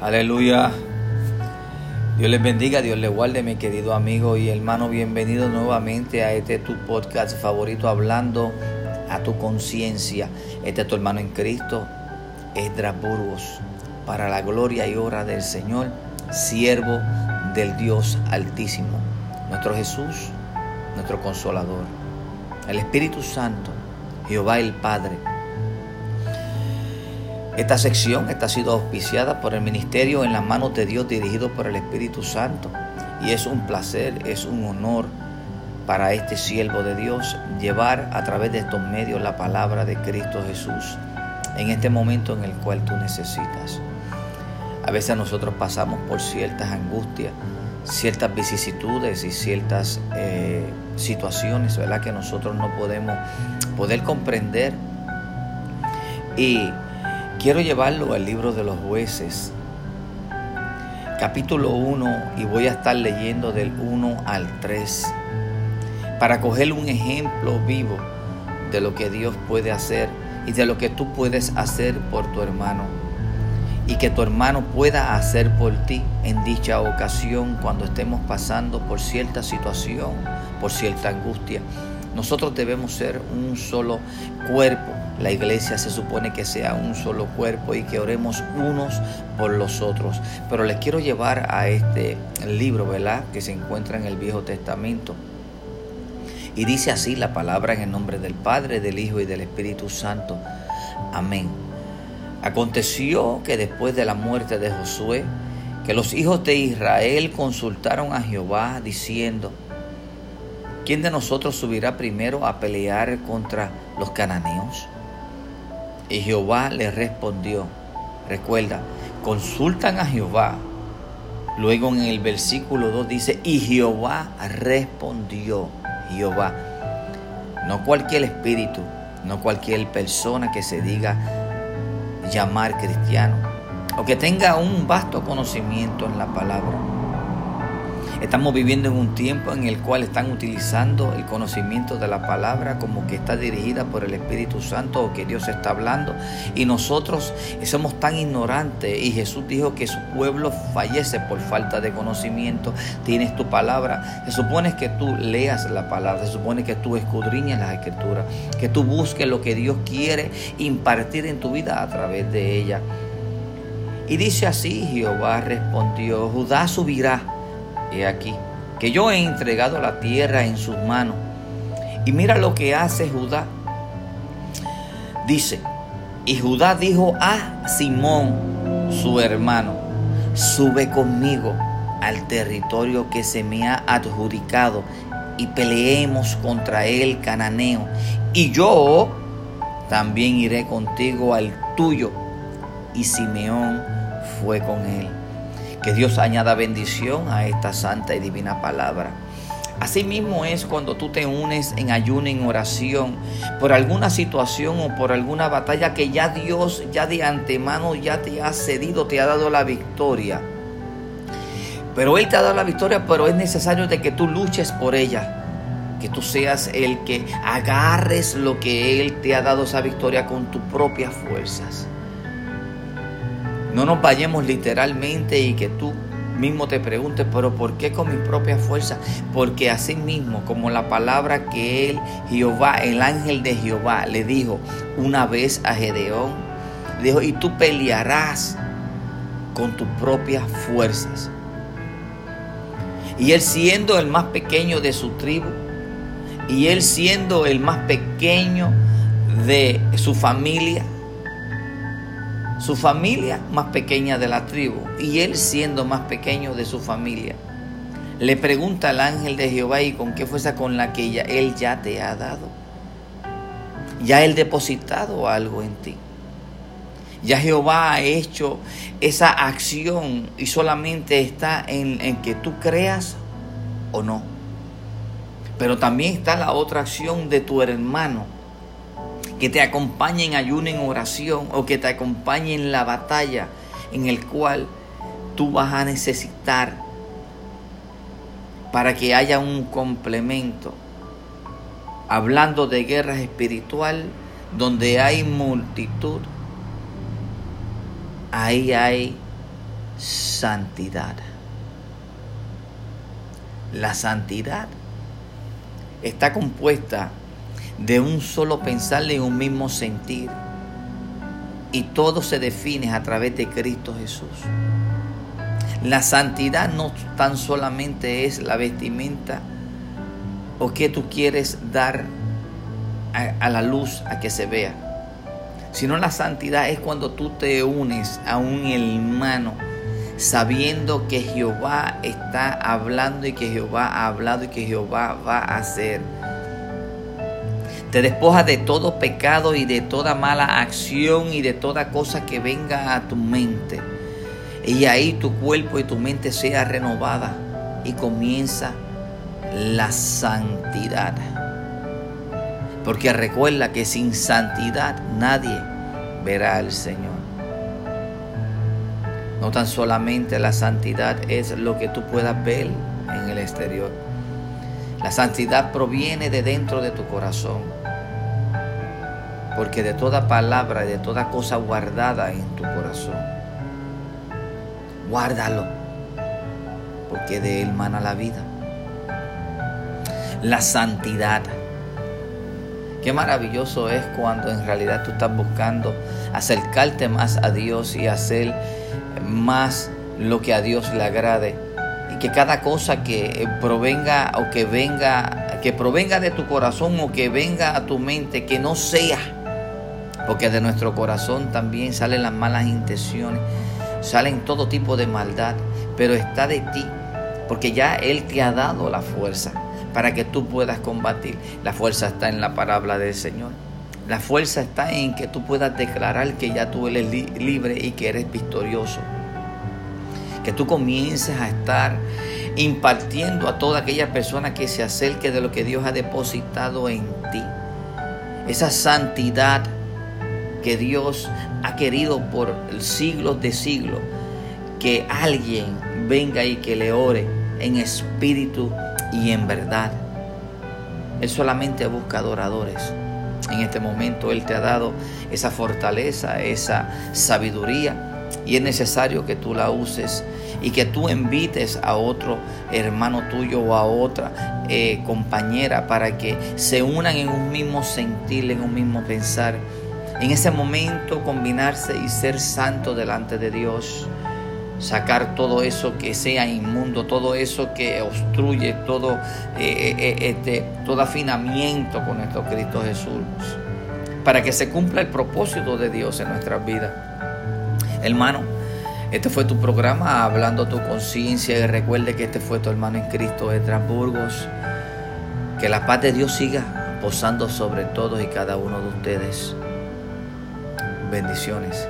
Aleluya. Dios les bendiga, Dios les guarde, mi querido amigo y hermano. Bienvenido nuevamente a este tu podcast favorito, hablando a tu conciencia. Este es tu hermano en Cristo, Esdras Burgos, para la gloria y honra del Señor, siervo del Dios Altísimo, nuestro Jesús, nuestro Consolador, el Espíritu Santo, Jehová el Padre esta sección está sido auspiciada por el Ministerio en las manos de Dios dirigido por el Espíritu Santo. Y es un placer, es un honor para este siervo de Dios llevar a través de estos medios la palabra de Cristo Jesús en este momento en el cual tú necesitas. A veces nosotros pasamos por ciertas angustias, ciertas vicisitudes y ciertas eh, situaciones, ¿verdad? Que nosotros no podemos poder comprender. Y Quiero llevarlo al libro de los jueces, capítulo 1, y voy a estar leyendo del 1 al 3, para coger un ejemplo vivo de lo que Dios puede hacer y de lo que tú puedes hacer por tu hermano y que tu hermano pueda hacer por ti en dicha ocasión cuando estemos pasando por cierta situación, por cierta angustia. Nosotros debemos ser un solo cuerpo la iglesia se supone que sea un solo cuerpo y que oremos unos por los otros. Pero les quiero llevar a este libro, ¿verdad? Que se encuentra en el Viejo Testamento. Y dice así la palabra en el nombre del Padre, del Hijo y del Espíritu Santo. Amén. Aconteció que después de la muerte de Josué, que los hijos de Israel consultaron a Jehová diciendo, ¿quién de nosotros subirá primero a pelear contra los cananeos? Y Jehová le respondió, recuerda, consultan a Jehová. Luego en el versículo 2 dice, y Jehová respondió, Jehová. No cualquier espíritu, no cualquier persona que se diga llamar cristiano o que tenga un vasto conocimiento en la palabra Estamos viviendo en un tiempo en el cual están utilizando el conocimiento de la palabra como que está dirigida por el Espíritu Santo o que Dios está hablando. Y nosotros somos tan ignorantes y Jesús dijo que su pueblo fallece por falta de conocimiento. Tienes tu palabra. Se supone que tú leas la palabra, se supone que tú escudriñas las escrituras, que tú busques lo que Dios quiere impartir en tu vida a través de ella. Y dice así, Jehová respondió, Judá subirá he aquí, que yo he entregado la tierra en sus manos. Y mira lo que hace Judá. Dice, y Judá dijo a Simón, su hermano, sube conmigo al territorio que se me ha adjudicado y peleemos contra el cananeo. Y yo también iré contigo al tuyo. Y Simeón fue con él. Que Dios añada bendición a esta santa y divina palabra. Asimismo es cuando tú te unes en ayuno, en oración, por alguna situación o por alguna batalla que ya Dios, ya de antemano, ya te ha cedido, te ha dado la victoria. Pero Él te ha dado la victoria, pero es necesario de que tú luches por ella. Que tú seas el que agarres lo que Él te ha dado esa victoria con tus propias fuerzas. No nos vayamos literalmente y que tú mismo te preguntes, pero ¿por qué con mi propia fuerza? Porque así mismo, como la palabra que él, Jehová, el ángel de Jehová, le dijo una vez a Gedeón, dijo, y tú pelearás con tus propias fuerzas. Y él siendo el más pequeño de su tribu, y él siendo el más pequeño de su familia, su familia más pequeña de la tribu y él siendo más pequeño de su familia. Le pregunta al ángel de Jehová y con qué fuerza con la que él ya te ha dado. Ya él depositado algo en ti. Ya Jehová ha hecho esa acción y solamente está en, en que tú creas o no. Pero también está la otra acción de tu hermano que te acompañe en ayuno, en oración o que te acompañe en la batalla en el cual tú vas a necesitar para que haya un complemento. Hablando de guerras espiritual, donde hay multitud, ahí hay santidad. La santidad está compuesta de un solo pensar y un mismo sentir. Y todo se define a través de Cristo Jesús. La santidad no tan solamente es la vestimenta o que tú quieres dar a, la luz a que se vea, sino la santidad es cuando tú te unes a un hermano sabiendo que Jehová está hablando y que Jehová ha hablado y que Jehová va a hacer. Te despojas de todo pecado y de toda mala acción y de toda cosa que venga a tu mente. Y ahí tu cuerpo y tu mente sea renovada y comienza la santidad. Porque recuerda que sin santidad nadie verá al Señor. No tan solamente la santidad es lo que tú puedas ver en el exterior. La santidad proviene de dentro de tu corazón. Porque de toda palabra y de toda cosa guardada en tu corazón, guárdalo. Porque de él mana la vida. La santidad. Qué maravilloso es cuando en realidad tú estás buscando acercarte más a Dios y hacer más lo que a Dios le agrade. Que cada cosa que provenga o que venga, que provenga de tu corazón o que venga a tu mente, que no sea, porque de nuestro corazón también salen las malas intenciones, salen todo tipo de maldad, pero está de ti, porque ya Él te ha dado la fuerza para que tú puedas combatir. La fuerza está en la palabra del Señor. La fuerza está en que tú puedas declarar que ya tú eres libre y que eres victorioso. Que tú comiences a estar impartiendo a toda aquella persona que se acerque de lo que Dios ha depositado en ti. Esa santidad que Dios ha querido por siglos de siglos. Que alguien venga y que le ore en espíritu y en verdad. Él solamente busca adoradores. En este momento Él te ha dado esa fortaleza, esa sabiduría y es necesario que tú la uses y que tú invites a otro hermano tuyo o a otra eh, compañera para que se unan en un mismo sentir, en un mismo pensar. En ese momento combinarse y ser santo delante de Dios sacar todo eso que sea inmundo, todo eso que obstruye todo, eh, eh, este, todo afinamiento con nuestro Cristo Jesús, para que se cumpla el propósito de Dios en nuestras vidas. Hermano, este fue tu programa, hablando tu conciencia y recuerde que este fue tu hermano en Cristo de Transburgos. Que la paz de Dios siga posando sobre todos y cada uno de ustedes. Bendiciones.